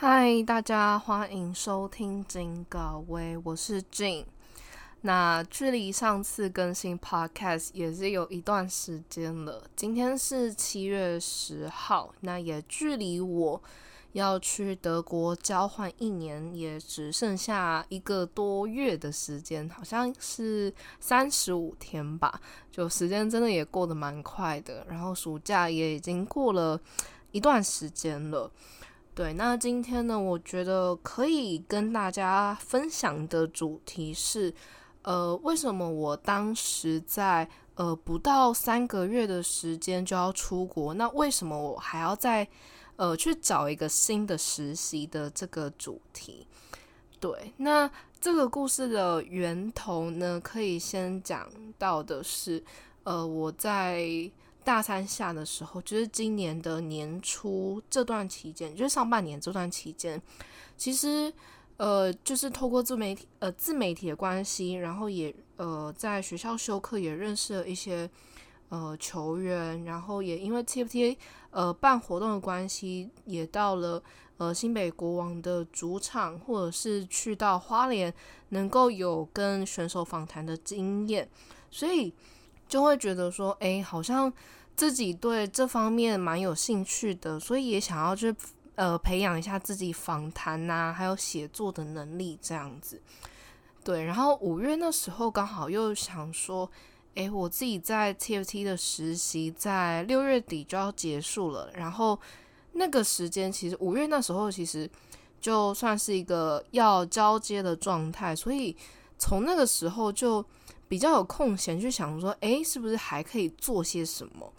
嗨，大家欢迎收听金高威，我是 Jin。那距离上次更新 Podcast 也是有一段时间了，今天是七月十号，那也距离我要去德国交换一年也只剩下一个多月的时间，好像是三十五天吧，就时间真的也过得蛮快的。然后暑假也已经过了一段时间了。对，那今天呢，我觉得可以跟大家分享的主题是，呃，为什么我当时在呃不到三个月的时间就要出国？那为什么我还要再呃去找一个新的实习的这个主题？对，那这个故事的源头呢，可以先讲到的是，呃，我在。大三下的时候，就是今年的年初这段期间，就是上半年这段期间，其实呃，就是透过自媒体呃自媒体的关系，然后也呃在学校修课也认识了一些呃球员，然后也因为 T F T A 呃办活动的关系，也到了呃新北国王的主场，或者是去到花莲，能够有跟选手访谈的经验，所以就会觉得说，哎，好像。自己对这方面蛮有兴趣的，所以也想要去呃培养一下自己访谈呐，还有写作的能力这样子。对，然后五月那时候刚好又想说，诶，我自己在 TFT 的实习在六月底就要结束了，然后那个时间其实五月那时候其实就算是一个要交接的状态，所以从那个时候就比较有空闲去想说，诶，是不是还可以做些什么？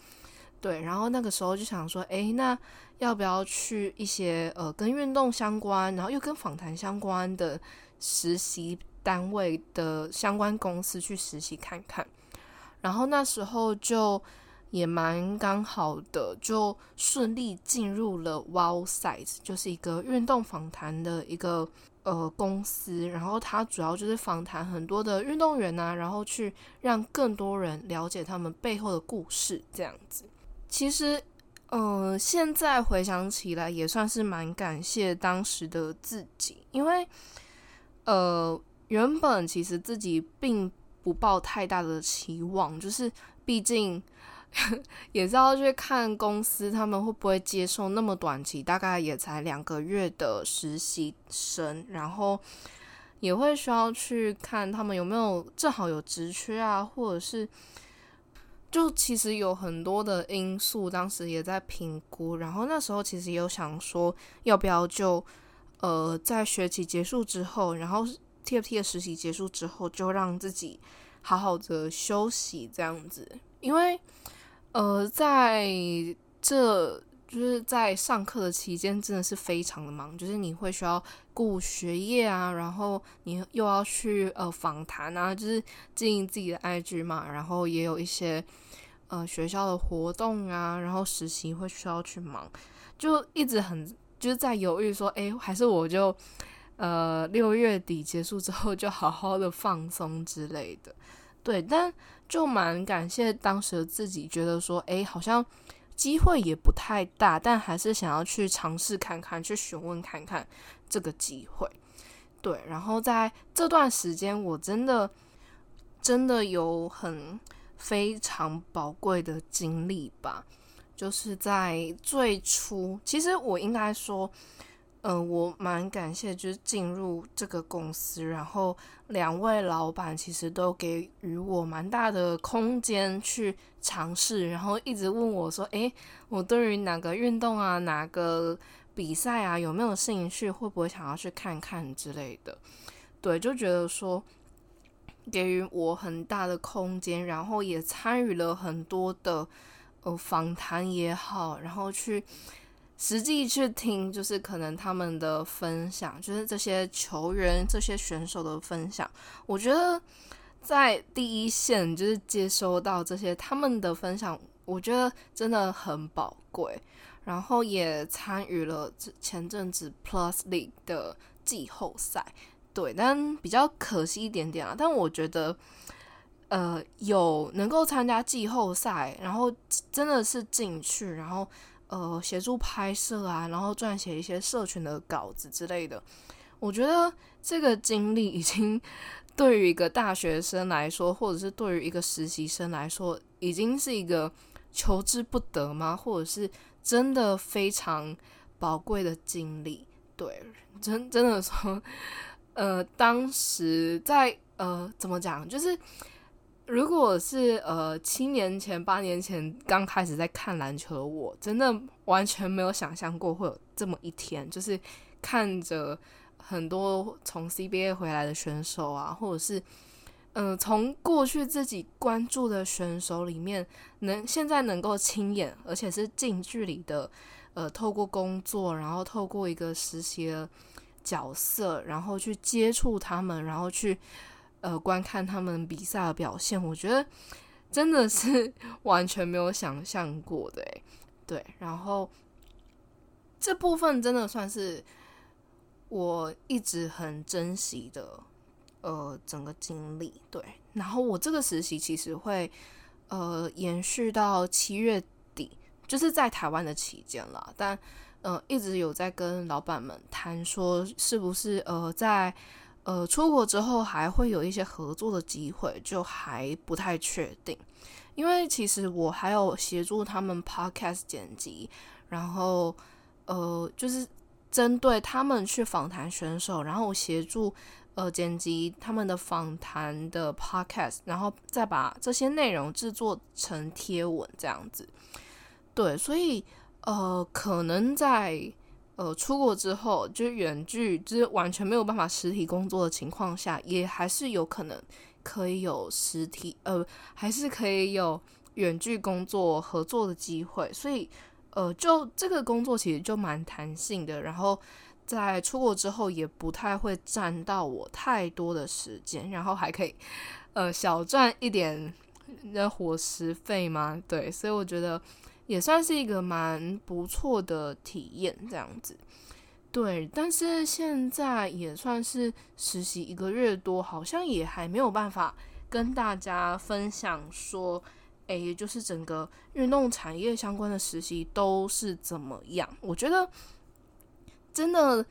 对，然后那个时候就想说，哎，那要不要去一些呃跟运动相关，然后又跟访谈相关的实习单位的相关公司去实习看看？然后那时候就也蛮刚好的，就顺利进入了 Wow Size，就是一个运动访谈的一个呃公司。然后他主要就是访谈很多的运动员呐，然后去让更多人了解他们背后的故事，这样子。其实，嗯，现在回想起来也算是蛮感谢当时的自己，因为，呃，原本其实自己并不抱太大的期望，就是毕竟 也是要去看公司他们会不会接受那么短期，大概也才两个月的实习生，然后也会需要去看他们有没有正好有职缺啊，或者是。就其实有很多的因素，当时也在评估，然后那时候其实有想说，要不要就呃在学期结束之后，然后 TFT 的实习结束之后，就让自己好好的休息这样子，因为呃在这。就是在上课的期间，真的是非常的忙。就是你会需要顾学业啊，然后你又要去呃访谈啊，就是经营自己的 IG 嘛，然后也有一些呃学校的活动啊，然后实习会需要去忙，就一直很就是在犹豫说，哎，还是我就呃六月底结束之后就好好的放松之类的。对，但就蛮感谢当时的自己，觉得说，哎，好像。机会也不太大，但还是想要去尝试看看，去询问看看这个机会。对，然后在这段时间，我真的真的有很非常宝贵的经历吧，就是在最初，其实我应该说。嗯，我蛮感谢，就是进入这个公司，然后两位老板其实都给予我蛮大的空间去尝试，然后一直问我说：“诶，我对于哪个运动啊，哪个比赛啊，有没有兴趣？会不会想要去看看之类的？”对，就觉得说给予我很大的空间，然后也参与了很多的呃访谈也好，然后去。实际去听，就是可能他们的分享，就是这些球员、这些选手的分享。我觉得在第一线，就是接收到这些他们的分享，我觉得真的很宝贵。然后也参与了前阵子 Plus League 的季后赛，对，但比较可惜一点点啊。但我觉得，呃，有能够参加季后赛，然后真的是进去，然后。呃协助拍摄啊，然后撰写一些社群的稿子之类的。我觉得这个经历已经 对于一个大学生来说，或者是对于一个实习生来说，已经是一个求之不得吗？或者是真的非常宝贵的经历？对，真真的说，呃，当时在呃怎么讲，就是。如果是呃七年前、八年前刚开始在看篮球的我，真的完全没有想象过会有这么一天，就是看着很多从 CBA 回来的选手啊，或者是嗯从过去自己关注的选手里面，能现在能够亲眼而且是近距离的呃透过工作，然后透过一个实习的角色，然后去接触他们，然后去。呃，观看他们比赛的表现，我觉得真的是 完全没有想象过的，对，然后这部分真的算是我一直很珍惜的呃整个经历。对，然后我这个实习其实会呃延续到七月底，就是在台湾的期间啦。但呃一直有在跟老板们谈说，是不是呃在。呃，出国之后还会有一些合作的机会，就还不太确定。因为其实我还有协助他们 podcast 剪辑，然后呃，就是针对他们去访谈选手，然后协助呃剪辑他们的访谈的 podcast，然后再把这些内容制作成贴文这样子。对，所以呃，可能在。呃，出国之后就是远距，就是完全没有办法实体工作的情况下，也还是有可能可以有实体，呃，还是可以有远距工作合作的机会。所以，呃，就这个工作其实就蛮弹性的。然后在出国之后，也不太会占到我太多的时间，然后还可以呃小赚一点的伙食费吗？对，所以我觉得。也算是一个蛮不错的体验，这样子，对。但是现在也算是实习一个月多，好像也还没有办法跟大家分享说，诶，就是整个运动产业相关的实习都是怎么样。我觉得真的，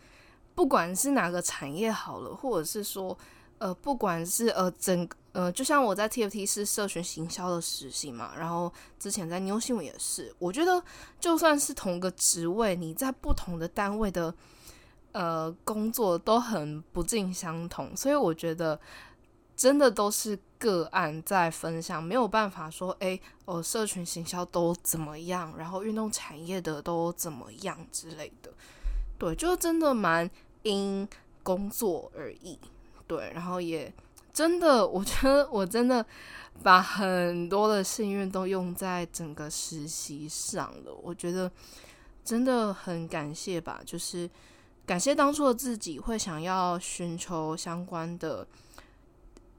不管是哪个产业好了，或者是说。呃，不管是呃整呃，就像我在 TFT 是社群行销的实习嘛，然后之前在 New 新闻也是，我觉得就算是同个职位，你在不同的单位的呃工作都很不尽相同，所以我觉得真的都是个案在分享，没有办法说，哎，哦，社群行销都怎么样，然后运动产业的都怎么样之类的，对，就真的蛮因工作而异。对，然后也真的，我觉得我真的把很多的幸运都用在整个实习上了。我觉得真的很感谢吧，就是感谢当初的自己会想要寻求相关的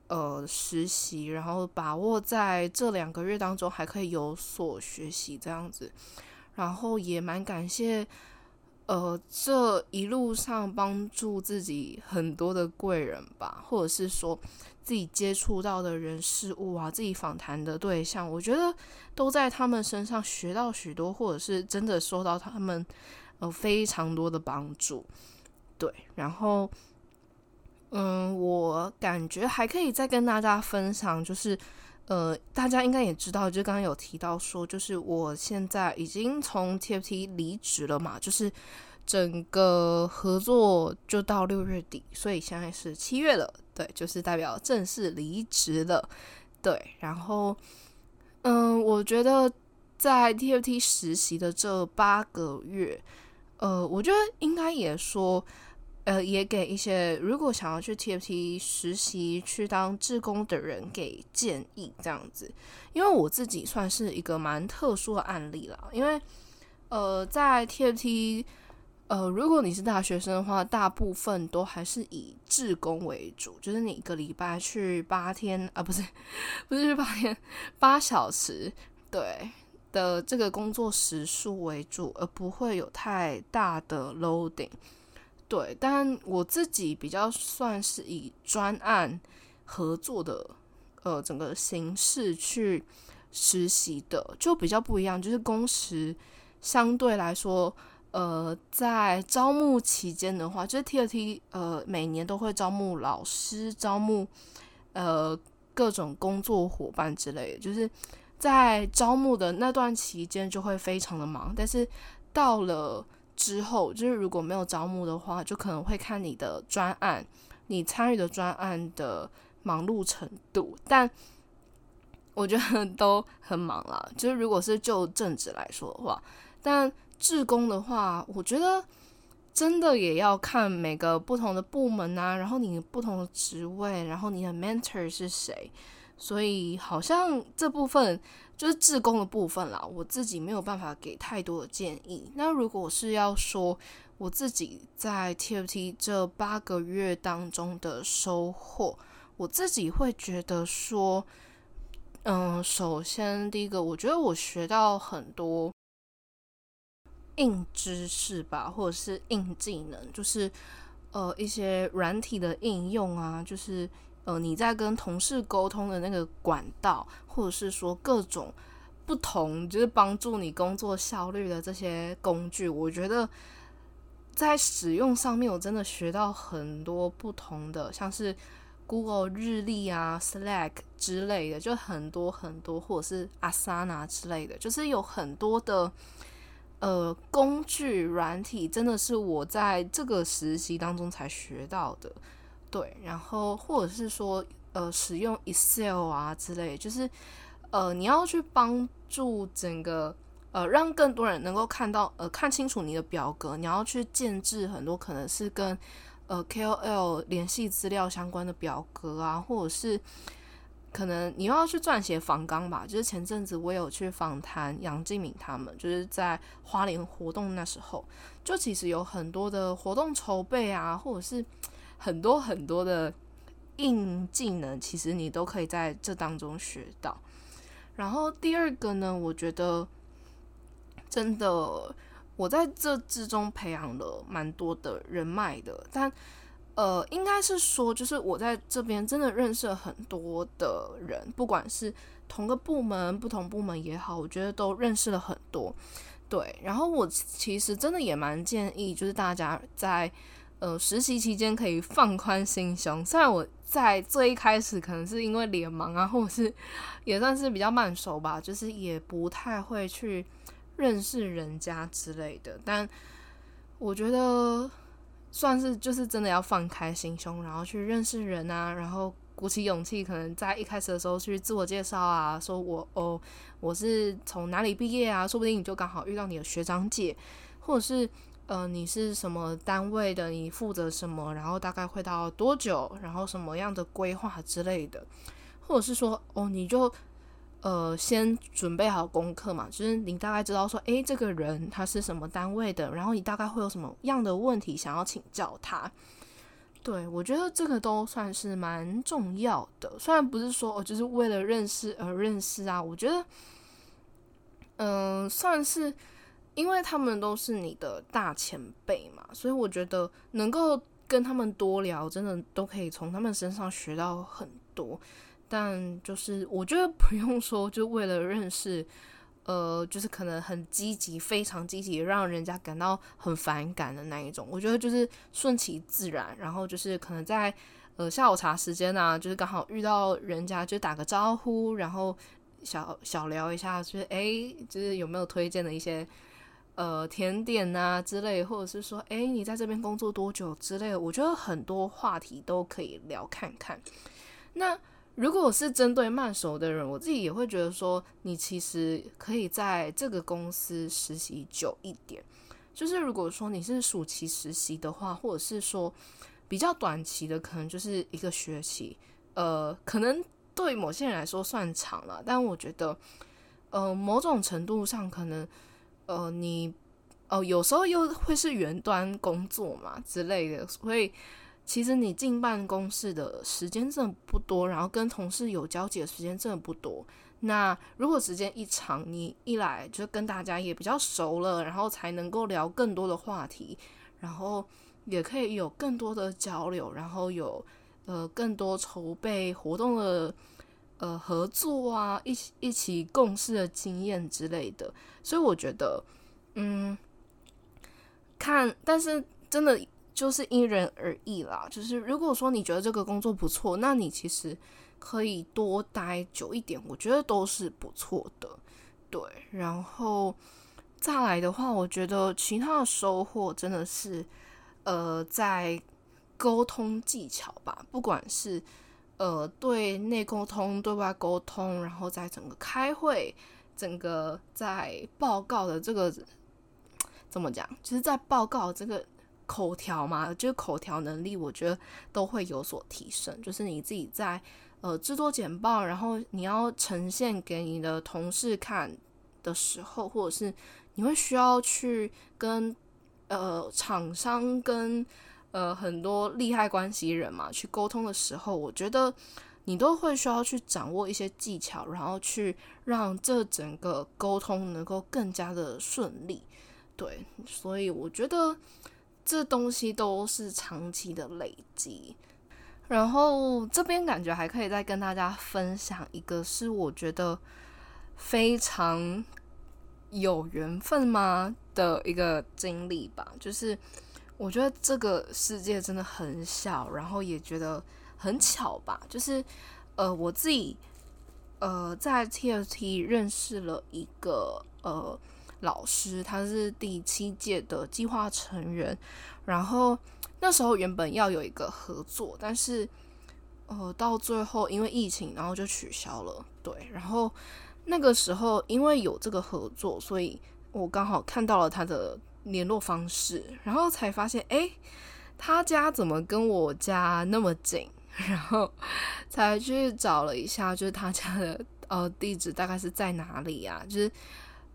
呃实习，然后把握在这两个月当中还可以有所学习这样子，然后也蛮感谢。呃，这一路上帮助自己很多的贵人吧，或者是说自己接触到的人事物啊，自己访谈的对象，我觉得都在他们身上学到许多，或者是真的受到他们呃非常多的帮助。对，然后嗯，我感觉还可以再跟大家分享，就是呃，大家应该也知道，就刚刚有提到说，就是我现在已经从 TFT 离职了嘛，就是。整个合作就到六月底，所以现在是七月了，对，就是代表正式离职了，对。然后，嗯，我觉得在 TFT 实习的这八个月，呃，我觉得应该也说，呃，也给一些如果想要去 TFT 实习去当志工的人给建议，这样子，因为我自己算是一个蛮特殊的案例了，因为，呃，在 TFT。呃，如果你是大学生的话，大部分都还是以志工为主，就是你一个礼拜去八天啊，不是，不是去八天，八小时，对的这个工作时数为主，而不会有太大的 loading。对，但我自己比较算是以专案合作的呃整个形式去实习的，就比较不一样，就是工时。相对来说，呃，在招募期间的话，就是 TFT 呃每年都会招募老师，招募呃各种工作伙伴之类的，就是在招募的那段期间就会非常的忙，但是到了之后，就是如果没有招募的话，就可能会看你的专案，你参与的专案的忙碌程度，但。我觉得都很忙啦，就是如果是就正职来说的话，但志工的话，我觉得真的也要看每个不同的部门啊，然后你不同的职位，然后你的 mentor 是谁，所以好像这部分就是志工的部分啦，我自己没有办法给太多的建议。那如果是要说我自己在 TFT 这八个月当中的收获，我自己会觉得说。嗯，首先第一个，我觉得我学到很多硬知识吧，或者是硬技能，就是呃一些软体的应用啊，就是呃你在跟同事沟通的那个管道，或者是说各种不同，就是帮助你工作效率的这些工具，我觉得在使用上面，我真的学到很多不同的，像是。Google 日历啊，Slack 之类的，就很多很多，或者是 Asana 之类的，就是有很多的呃工具软体，真的是我在这个实习当中才学到的。对，然后或者是说呃使用 Excel 啊之类，就是呃你要去帮助整个呃让更多人能够看到呃看清楚你的表格，你要去建制很多可能是跟。呃，KOL 联系资料相关的表格啊，或者是可能你要去撰写访纲吧。就是前阵子我有去访谈杨敬敏他们，就是在花莲活动那时候，就其实有很多的活动筹备啊，或者是很多很多的硬技能，其实你都可以在这当中学到。然后第二个呢，我觉得真的。我在这之中培养了蛮多的人脉的，但呃，应该是说，就是我在这边真的认识了很多的人，不管是同个部门、不同部门也好，我觉得都认识了很多。对，然后我其实真的也蛮建议，就是大家在呃实习期间可以放宽心胸。虽然我在最一开始可能是因为脸盲啊，或者是也算是比较慢熟吧，就是也不太会去。认识人家之类的，但我觉得算是就是真的要放开心胸，然后去认识人啊，然后鼓起勇气，可能在一开始的时候去自我介绍啊，说我哦我是从哪里毕业啊，说不定你就刚好遇到你的学长姐，或者是呃你是什么单位的，你负责什么，然后大概会到多久，然后什么样的规划之类的，或者是说哦你就。呃，先准备好功课嘛，就是你大概知道说，诶，这个人他是什么单位的，然后你大概会有什么样的问题想要请教他。对我觉得这个都算是蛮重要的，虽然不是说哦，就是为了认识而认识啊，我觉得，嗯，算是因为他们都是你的大前辈嘛，所以我觉得能够跟他们多聊，真的都可以从他们身上学到很多。但就是我觉得不用说，就为了认识，呃，就是可能很积极、非常积极，让人家感到很反感的那一种。我觉得就是顺其自然，然后就是可能在呃下午茶时间啊，就是刚好遇到人家，就打个招呼，然后小小聊一下，就是诶，就是有没有推荐的一些呃甜点啊之类，或者是说诶，你在这边工作多久之类。我觉得很多话题都可以聊看看。那如果是针对慢熟的人，我自己也会觉得说，你其实可以在这个公司实习久一点。就是如果说你是暑期实习的话，或者是说比较短期的，可能就是一个学期，呃，可能对某些人来说算长了，但我觉得，呃，某种程度上可能，呃，你哦，有时候又会是远端工作嘛之类的，所以。其实你进办公室的时间真的不多，然后跟同事有交集的时间真的不多。那如果时间一长，你一来就跟大家也比较熟了，然后才能够聊更多的话题，然后也可以有更多的交流，然后有呃更多筹备活动的呃合作啊，一起一起共事的经验之类的。所以我觉得，嗯，看，但是真的就是因人而异啦。就是如果说你觉得这个工作不错，那你其实可以多待久一点，我觉得都是不错的。对，然后再来的话，我觉得其他的收获真的是，呃，在沟通技巧吧，不管是呃对内沟通、对外沟通，然后在整个开会、整个在报告的这个怎么讲，就是在报告这个口条嘛，就是口条能力，我觉得都会有所提升。就是你自己在。呃，制作简报，然后你要呈现给你的同事看的时候，或者是你会需要去跟呃厂商、跟呃很多利害关系人嘛去沟通的时候，我觉得你都会需要去掌握一些技巧，然后去让这整个沟通能够更加的顺利。对，所以我觉得这东西都是长期的累积。然后这边感觉还可以再跟大家分享一个，是我觉得非常有缘分吗的一个经历吧。就是我觉得这个世界真的很小，然后也觉得很巧吧。就是呃，我自己呃在 TFT 认识了一个呃老师，他是第七届的计划成员，然后。那时候原本要有一个合作，但是呃，到最后因为疫情，然后就取消了。对，然后那个时候因为有这个合作，所以我刚好看到了他的联络方式，然后才发现，哎，他家怎么跟我家那么近？然后才去找了一下，就是他家的呃地址大概是在哪里呀？就是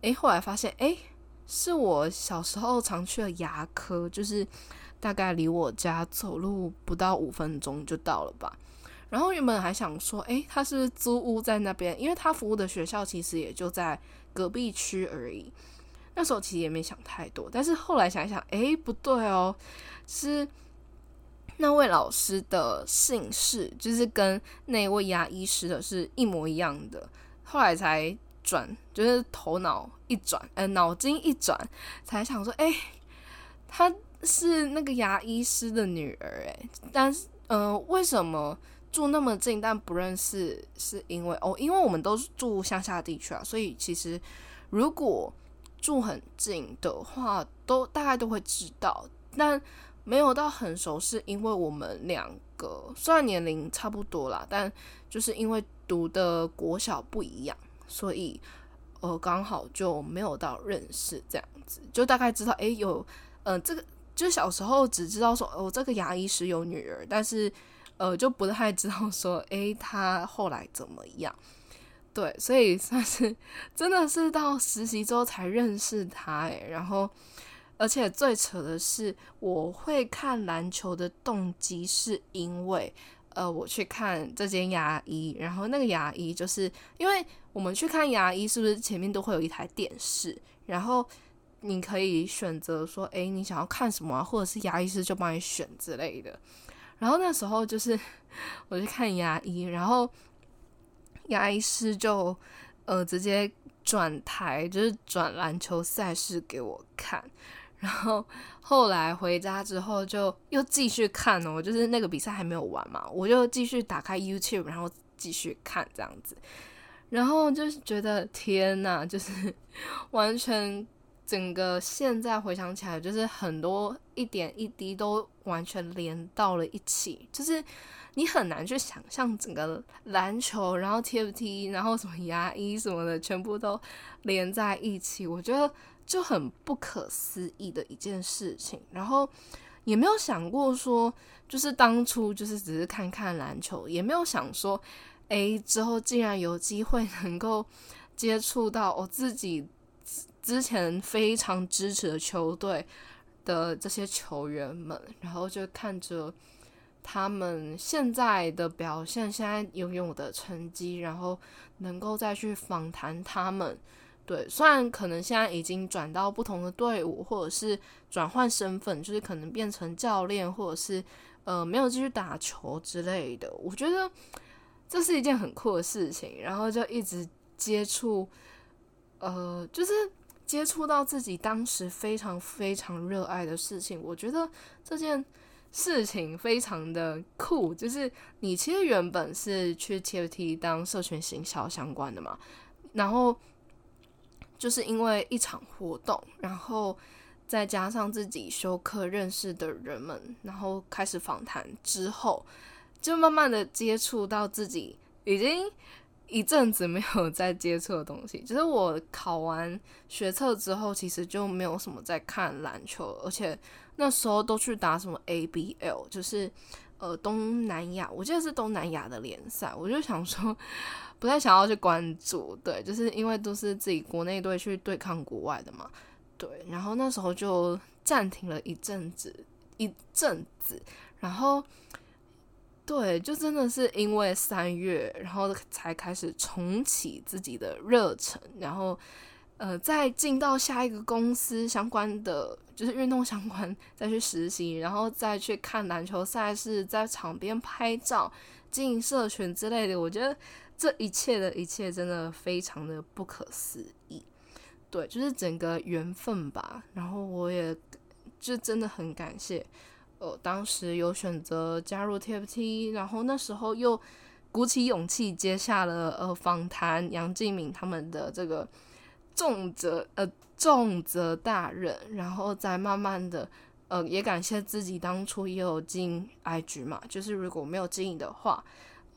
哎，后来发现，哎，是我小时候常去的牙科，就是。大概离我家走路不到五分钟就到了吧。然后原本还想说，诶，他是租屋在那边，因为他服务的学校其实也就在隔壁区而已。那时候其实也没想太多，但是后来想一想，诶，不对哦，是那位老师的姓氏就是跟那位牙医师的是一模一样的。后来才转，就是头脑一转，呃，脑筋一转，才想说，诶，他。是那个牙医师的女儿诶，但是呃，为什么住那么近但不认识？是因为哦，因为我们都是住乡下地区啊，所以其实如果住很近的话，都大概都会知道，但没有到很熟，是因为我们两个虽然年龄差不多啦，但就是因为读的国小不一样，所以呃刚好就没有到认识这样子，就大概知道诶，有嗯这个。就小时候只知道说哦，这个牙医是有女儿，但是呃就不太知道说诶，他后来怎么样？对，所以算是真的是到实习之后才认识他诶，然后而且最扯的是，我会看篮球的动机是因为呃我去看这间牙医，然后那个牙医就是因为我们去看牙医，是不是前面都会有一台电视，然后。你可以选择说，哎，你想要看什么，或者是牙医师就帮你选之类的。然后那时候就是 我去看牙医，然后牙医师就呃直接转台，就是转篮球赛事给我看。然后后来回家之后就又继续看哦，就是那个比赛还没有完嘛，我就继续打开 YouTube，然后继续看这样子。然后就是觉得天呐，就是完全。整个现在回想起来，就是很多一点一滴都完全连到了一起，就是你很难去想象整个篮球，然后 TFT，然后什么牙医什么的，全部都连在一起，我觉得就很不可思议的一件事情。然后也没有想过说，就是当初就是只是看看篮球，也没有想说，哎，之后竟然有机会能够接触到我自己。之前非常支持的球队的这些球员们，然后就看着他们现在的表现，现在拥有的成绩，然后能够再去访谈他们。对，虽然可能现在已经转到不同的队伍，或者是转换身份，就是可能变成教练，或者是呃没有继续打球之类的。我觉得这是一件很酷的事情，然后就一直接触，呃，就是。接触到自己当时非常非常热爱的事情，我觉得这件事情非常的酷。就是你其实原本是去 TFT 当社群行销相关的嘛，然后就是因为一场活动，然后再加上自己修课认识的人们，然后开始访谈之后，就慢慢的接触到自己已经。一阵子没有再接触的东西，就是我考完学测之后，其实就没有什么在看篮球，而且那时候都去打什么 ABL，就是呃东南亚，我记得是东南亚的联赛，我就想说不太想要去关注，对，就是因为都是自己国内队去对抗国外的嘛，对，然后那时候就暂停了一阵子，一阵子，然后。对，就真的是因为三月，然后才开始重启自己的热忱，然后呃，再进到下一个公司相关的，就是运动相关，再去实习，然后再去看篮球赛事，在场边拍照、经营社群之类的。我觉得这一切的一切真的非常的不可思议。对，就是整个缘分吧。然后我也就真的很感谢。呃，当时有选择加入 TFT，然后那时候又鼓起勇气接下了呃访谈杨敬敏他们的这个重责呃重责大任，然后再慢慢的呃也感谢自己当初也有进 IG 嘛，就是如果没有经营的话，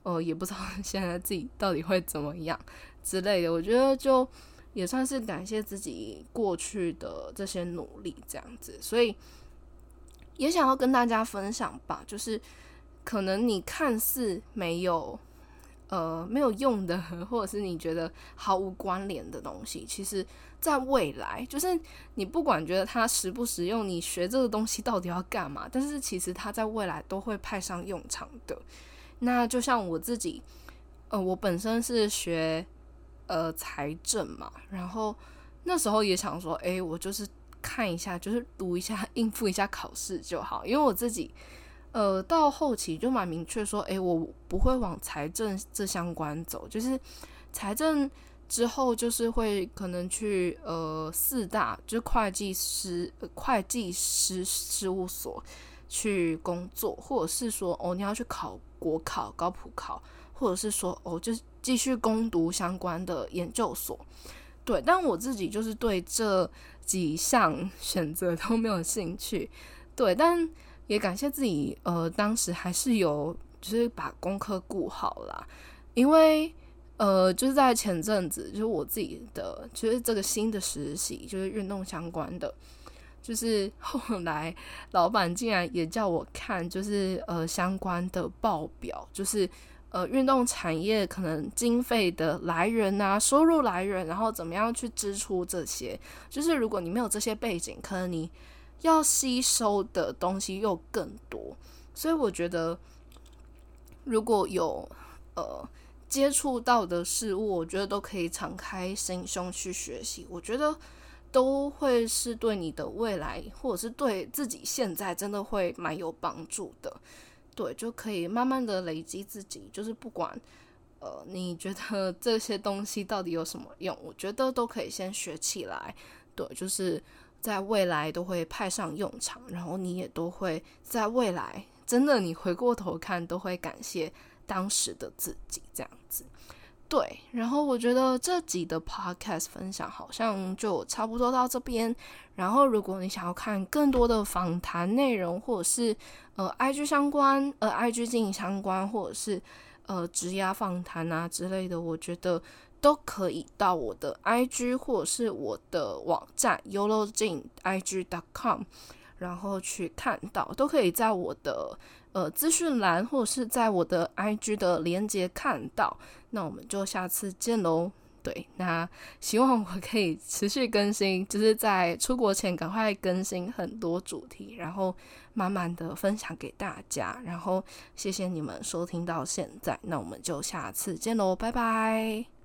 呃也不知道 现在自己到底会怎么样之类的，我觉得就也算是感谢自己过去的这些努力这样子，所以。也想要跟大家分享吧，就是可能你看似没有呃没有用的，或者是你觉得毫无关联的东西，其实在未来，就是你不管觉得它实不实用，你学这个东西到底要干嘛，但是其实它在未来都会派上用场的。那就像我自己，呃，我本身是学呃财政嘛，然后那时候也想说，诶，我就是。看一下，就是读一下，应付一下考试就好。因为我自己，呃，到后期就蛮明确说，诶，我不会往财政这相关走，就是财政之后就是会可能去呃四大，就是会计师、会计师事务所去工作，或者是说哦，你要去考国考、高普考，或者是说哦，就是继续攻读相关的研究所。对，但我自己就是对这。几项选择都没有兴趣，对，但也感谢自己，呃，当时还是有就是把功课顾好啦，因为呃，就是在前阵子，就是我自己的，就是这个新的实习，就是运动相关的，就是后来老板竟然也叫我看，就是呃相关的报表，就是。呃，运动产业可能经费的来源啊，收入来源，然后怎么样去支出这些，就是如果你没有这些背景，可能你要吸收的东西又更多。所以我觉得，如果有呃接触到的事物，我觉得都可以敞开心胸去学习。我觉得都会是对你的未来，或者是对自己现在，真的会蛮有帮助的。对，就可以慢慢的累积自己，就是不管，呃，你觉得这些东西到底有什么用，我觉得都可以先学起来。对，就是在未来都会派上用场，然后你也都会在未来真的你回过头看都会感谢当时的自己这样子。对，然后我觉得这集的 podcast 分享好像就差不多到这边。然后，如果你想要看更多的访谈内容，或者是呃 IG 相关、呃 IG 经营相关，或者是呃职涯访谈啊之类的，我觉得都可以到我的 IG 或者是我的网站 YOLOJINIG.com，然后去看到，都可以在我的。呃，资讯栏或者是在我的 IG 的连接看到，那我们就下次见喽。对，那希望我可以持续更新，就是在出国前赶快更新很多主题，然后慢慢的分享给大家。然后谢谢你们收听到现在，那我们就下次见喽，拜拜。